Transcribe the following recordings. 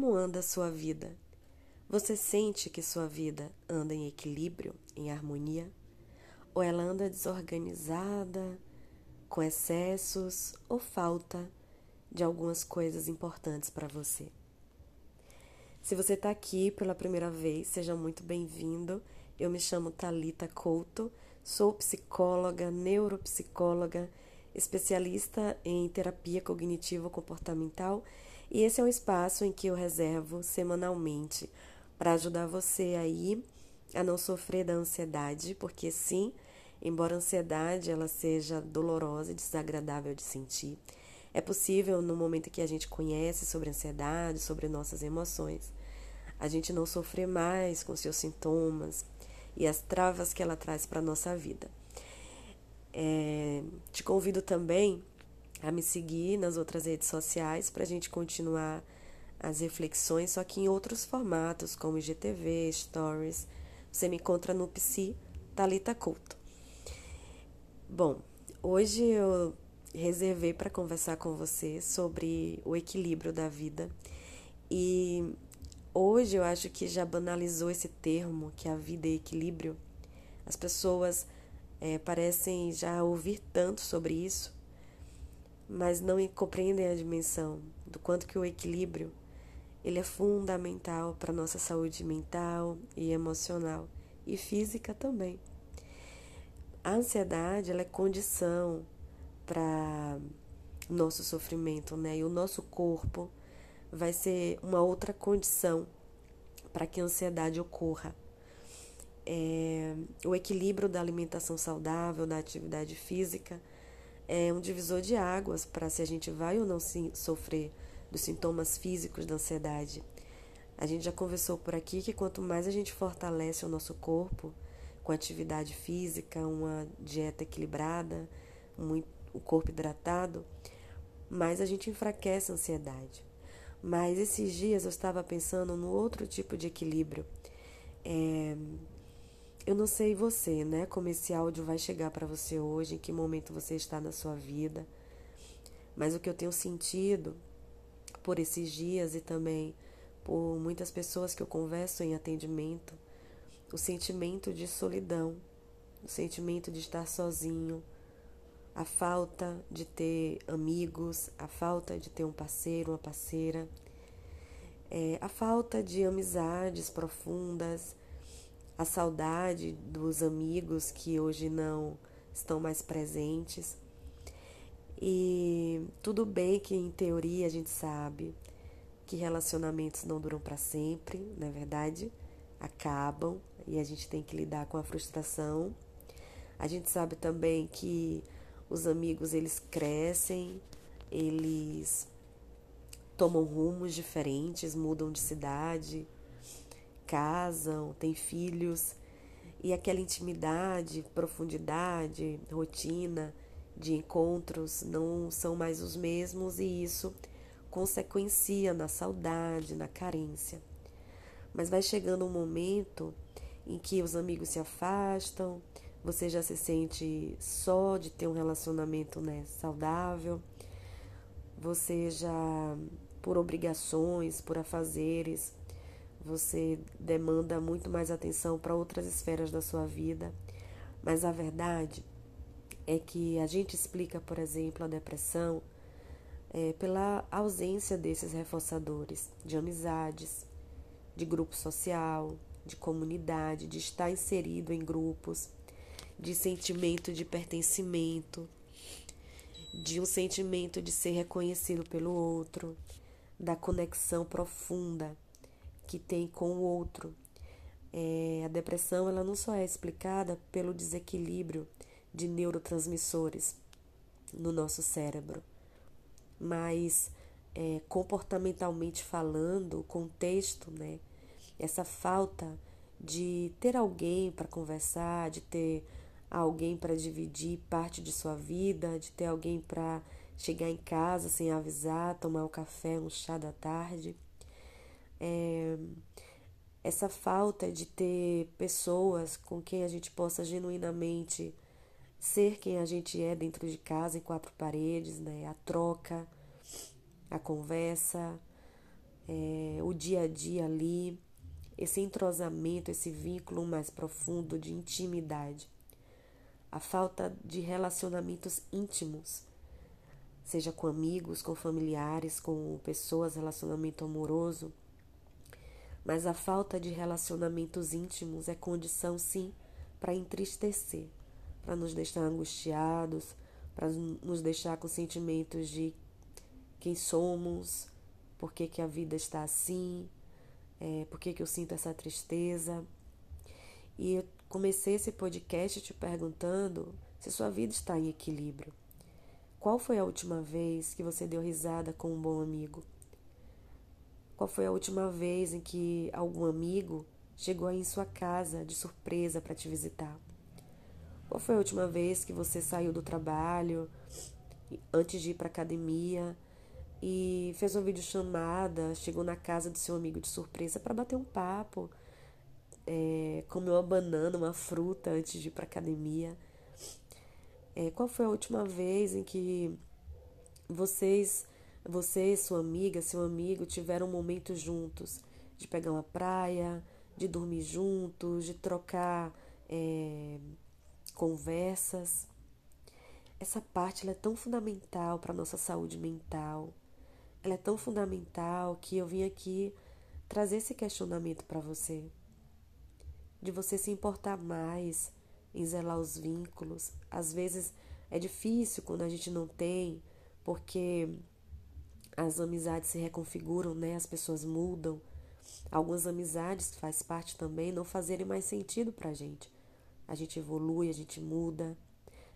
como anda a sua vida? Você sente que sua vida anda em equilíbrio, em harmonia? Ou ela anda desorganizada, com excessos ou falta de algumas coisas importantes para você? Se você está aqui pela primeira vez, seja muito bem-vindo. Eu me chamo Talita Couto, sou psicóloga, neuropsicóloga, especialista em terapia cognitivo-comportamental e esse é um espaço em que eu reservo semanalmente para ajudar você aí a não sofrer da ansiedade, porque sim, embora a ansiedade ela seja dolorosa e desagradável de sentir, é possível no momento que a gente conhece sobre a ansiedade, sobre nossas emoções, a gente não sofrer mais com seus sintomas e as travas que ela traz para nossa vida. É, te convido também a me seguir nas outras redes sociais para a gente continuar as reflexões, só que em outros formatos, como IGTV, Stories. Você me encontra no Psi Talita Couto. Bom, hoje eu reservei para conversar com você sobre o equilíbrio da vida e hoje eu acho que já banalizou esse termo que a vida é equilíbrio. As pessoas é, parecem já ouvir tanto sobre isso mas não compreendem a dimensão do quanto que o equilíbrio ele é fundamental para nossa saúde mental e emocional e física também. A ansiedade ela é condição para nosso sofrimento, né? E o nosso corpo vai ser uma outra condição para que a ansiedade ocorra. É, o equilíbrio da alimentação saudável, da atividade física, é um divisor de águas para se a gente vai ou não sofrer dos sintomas físicos da ansiedade. A gente já conversou por aqui que quanto mais a gente fortalece o nosso corpo com atividade física, uma dieta equilibrada, muito, o corpo hidratado, mais a gente enfraquece a ansiedade. Mas esses dias eu estava pensando no outro tipo de equilíbrio. É, eu não sei você, né? Como esse áudio vai chegar para você hoje, em que momento você está na sua vida. Mas o que eu tenho sentido por esses dias e também por muitas pessoas que eu converso em atendimento, o sentimento de solidão, o sentimento de estar sozinho, a falta de ter amigos, a falta de ter um parceiro, uma parceira, é, a falta de amizades profundas, a saudade dos amigos que hoje não estão mais presentes. E tudo bem que em teoria a gente sabe que relacionamentos não duram para sempre, na é verdade, acabam e a gente tem que lidar com a frustração. A gente sabe também que os amigos eles crescem, eles tomam rumos diferentes, mudam de cidade, casam, têm filhos, e aquela intimidade, profundidade, rotina de encontros não são mais os mesmos e isso consequencia na saudade, na carência. Mas vai chegando um momento em que os amigos se afastam, você já se sente só de ter um relacionamento né, saudável, você já, por obrigações, por afazeres, você demanda muito mais atenção para outras esferas da sua vida. Mas a verdade é que a gente explica, por exemplo, a depressão é, pela ausência desses reforçadores de amizades, de grupo social, de comunidade, de estar inserido em grupos, de sentimento de pertencimento, de um sentimento de ser reconhecido pelo outro, da conexão profunda que tem com o outro. É, a depressão ela não só é explicada pelo desequilíbrio de neurotransmissores no nosso cérebro, mas é, comportamentalmente falando, o contexto, né, essa falta de ter alguém para conversar, de ter alguém para dividir parte de sua vida, de ter alguém para chegar em casa sem avisar, tomar um café, um chá da tarde é, essa falta de ter pessoas com quem a gente possa genuinamente ser quem a gente é dentro de casa, em quatro paredes, né? A troca, a conversa, é, o dia a dia ali, esse entrosamento, esse vínculo mais profundo de intimidade. A falta de relacionamentos íntimos, seja com amigos, com familiares, com pessoas, relacionamento amoroso. Mas a falta de relacionamentos íntimos é condição, sim, para entristecer, para nos deixar angustiados, para nos deixar com sentimentos de quem somos, por que, que a vida está assim, é, por que, que eu sinto essa tristeza. E eu comecei esse podcast te perguntando se sua vida está em equilíbrio. Qual foi a última vez que você deu risada com um bom amigo? Qual foi a última vez em que algum amigo chegou aí em sua casa de surpresa para te visitar? Qual foi a última vez que você saiu do trabalho antes de ir para academia e fez uma videochamada, chegou na casa do seu amigo de surpresa para bater um papo, é, comeu uma banana, uma fruta antes de ir para academia. É, qual foi a última vez em que vocês, você, sua amiga, seu amigo tiveram momentos juntos, de pegar uma praia, de dormir juntos, de trocar é, conversas? Essa parte é tão fundamental para a nossa saúde mental ela é tão fundamental que eu vim aqui trazer esse questionamento para você. De você se importar mais em zelar os vínculos. Às vezes é difícil quando a gente não tem, porque as amizades se reconfiguram, né? As pessoas mudam. Algumas amizades faz parte também não fazerem mais sentido pra gente. A gente evolui, a gente muda,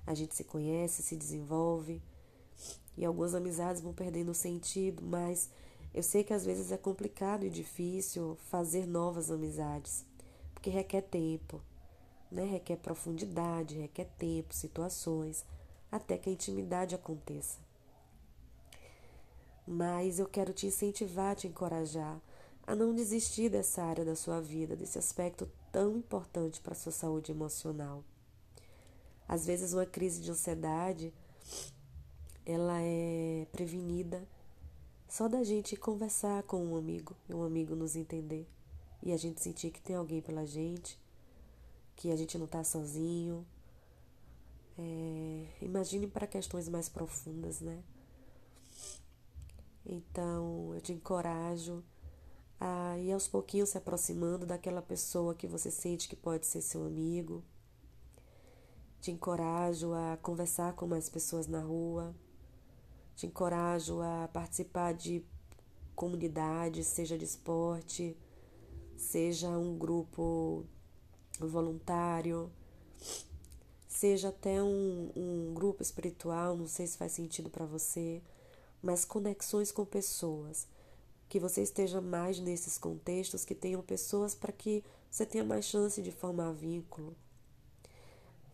a gente se conhece, se desenvolve e algumas amizades vão perdendo sentido, mas eu sei que às vezes é complicado e difícil fazer novas amizades, porque requer tempo, né? requer profundidade, requer tempo, situações, até que a intimidade aconteça. Mas eu quero te incentivar, te encorajar a não desistir dessa área da sua vida, desse aspecto tão importante para a sua saúde emocional. Às vezes, uma crise de ansiedade ela é prevenida só da gente conversar com um amigo e um amigo nos entender e a gente sentir que tem alguém pela gente, que a gente não está sozinho. É, imagine para questões mais profundas, né? Então eu te encorajo a ir aos pouquinhos se aproximando daquela pessoa que você sente que pode ser seu amigo. Te encorajo a conversar com mais pessoas na rua, te encorajo a participar de comunidades, seja de esporte, seja um grupo voluntário, seja até um, um grupo espiritual, não sei se faz sentido para você, mas conexões com pessoas. Que você esteja mais nesses contextos, que tenham pessoas para que você tenha mais chance de formar vínculo.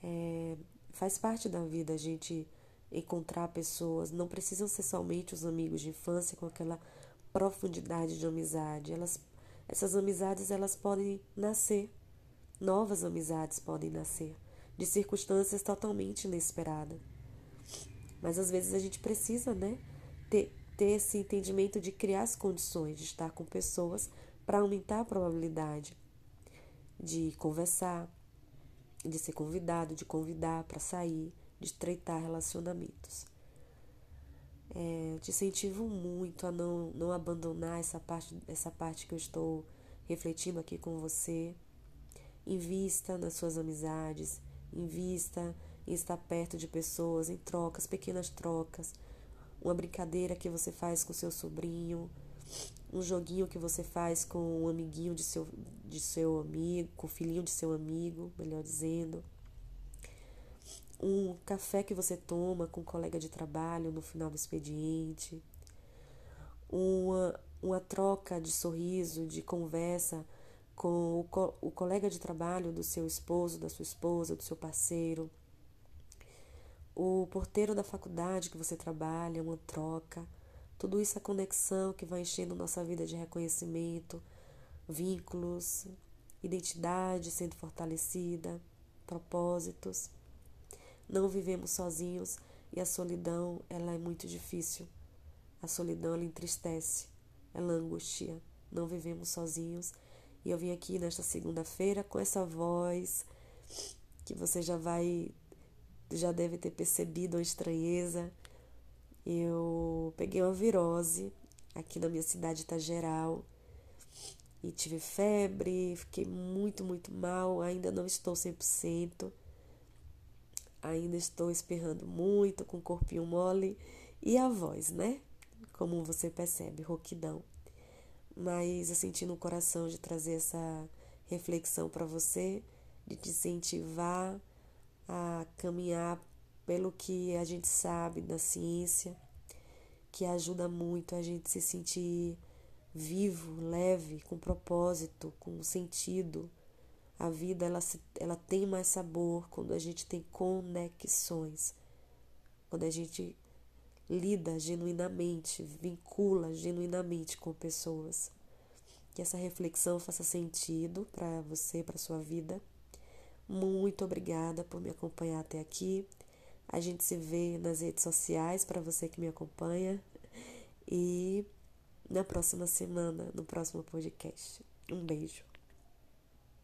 É, faz parte da vida a gente encontrar pessoas, não precisam ser somente os amigos de infância com aquela profundidade de amizade. Elas, essas amizades elas podem nascer, novas amizades podem nascer de circunstâncias totalmente inesperadas. Mas às vezes a gente precisa, né, ter, ter esse entendimento de criar as condições de estar com pessoas para aumentar a probabilidade de conversar, de ser convidado, de convidar para sair, de estreitar relacionamentos. É, te incentivo muito a não, não abandonar essa parte, essa parte que eu estou refletindo aqui com você. Invista nas suas amizades, invista em estar perto de pessoas, em trocas, pequenas trocas. Uma brincadeira que você faz com seu sobrinho, um joguinho que você faz com um amiguinho de seu, de seu amigo, com o filhinho de seu amigo, melhor dizendo. Um café que você toma com um colega de trabalho no final do expediente, uma, uma troca de sorriso, de conversa com o, co o colega de trabalho do seu esposo, da sua esposa, do seu parceiro, o porteiro da faculdade que você trabalha, uma troca. Tudo isso é conexão que vai enchendo nossa vida de reconhecimento, vínculos, identidade sendo fortalecida, propósitos. Não vivemos sozinhos e a solidão, ela é muito difícil. A solidão ela entristece, ela angustia. Não vivemos sozinhos. E eu vim aqui nesta segunda-feira com essa voz que você já vai, já deve ter percebido a estranheza. Eu peguei uma virose aqui na minha cidade Itageral e tive febre, fiquei muito, muito mal. Ainda não estou 100%, ainda estou espirrando muito, com o corpinho mole e a voz, né? Como você percebe, rouquidão mas eu senti no coração de trazer essa reflexão para você, de te incentivar a caminhar pelo que a gente sabe da ciência, que ajuda muito a gente se sentir vivo, leve, com propósito, com sentido. A vida ela, ela tem mais sabor quando a gente tem conexões, quando a gente lida genuinamente, vincula genuinamente com pessoas. Que essa reflexão faça sentido para você, para sua vida. Muito obrigada por me acompanhar até aqui. A gente se vê nas redes sociais para você que me acompanha e na próxima semana, no próximo podcast. Um beijo.